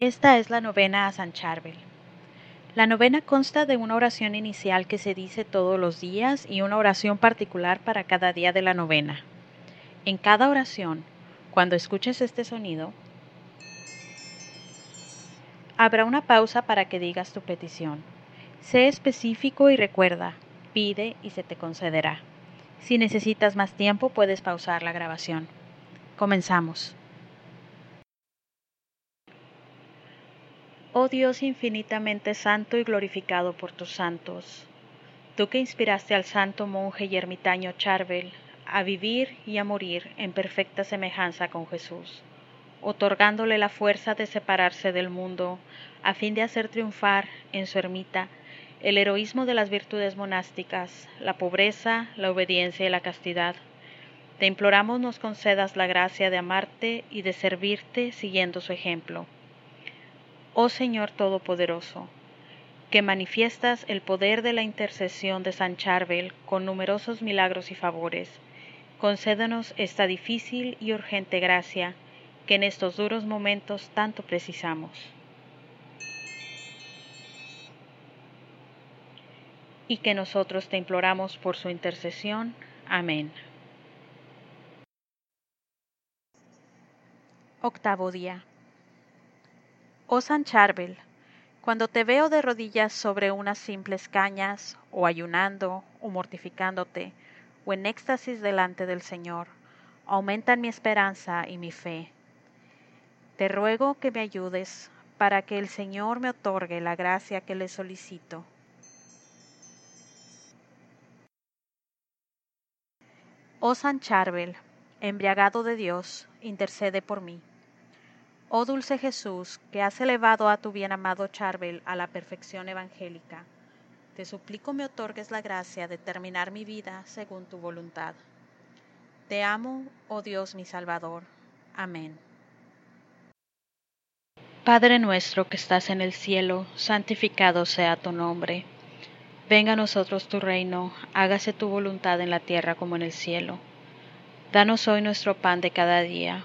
Esta es la novena a San Charbel. La novena consta de una oración inicial que se dice todos los días y una oración particular para cada día de la novena. En cada oración, cuando escuches este sonido, habrá una pausa para que digas tu petición. Sé específico y recuerda, pide y se te concederá. Si necesitas más tiempo, puedes pausar la grabación. Comenzamos. Oh Dios infinitamente santo y glorificado por tus santos, tú que inspiraste al santo monje y ermitaño Charbel a vivir y a morir en perfecta semejanza con Jesús, otorgándole la fuerza de separarse del mundo a fin de hacer triunfar en su ermita el heroísmo de las virtudes monásticas, la pobreza, la obediencia y la castidad. Te imploramos nos concedas la gracia de amarte y de servirte siguiendo su ejemplo. Oh Señor Todopoderoso, que manifiestas el poder de la intercesión de San Charbel con numerosos milagros y favores, concédenos esta difícil y urgente gracia que en estos duros momentos tanto precisamos. y que nosotros te imploramos por su intercesión. Amén. Octavo día. Oh San Charbel, cuando te veo de rodillas sobre unas simples cañas, o ayunando, o mortificándote, o en éxtasis delante del Señor, aumentan mi esperanza y mi fe. Te ruego que me ayudes para que el Señor me otorgue la gracia que le solicito Oh San Charbel, embriagado de Dios, intercede por mí. Oh dulce Jesús, que has elevado a tu bien amado Charbel a la perfección evangélica, te suplico me otorgues la gracia de terminar mi vida según tu voluntad. Te amo, oh Dios mi Salvador. Amén. Padre nuestro que estás en el cielo, santificado sea tu nombre Venga a nosotros tu reino, hágase tu voluntad en la tierra como en el cielo. Danos hoy nuestro pan de cada día,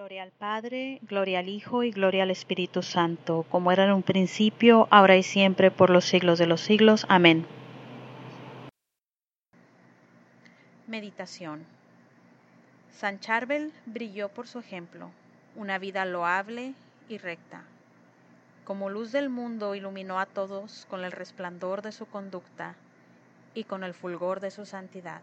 Gloria al Padre, gloria al Hijo y gloria al Espíritu Santo, como era en un principio, ahora y siempre, por los siglos de los siglos. Amén. Meditación. San Charbel brilló por su ejemplo, una vida loable y recta como luz del mundo iluminó a todos con el resplandor de su conducta y con el fulgor de su santidad.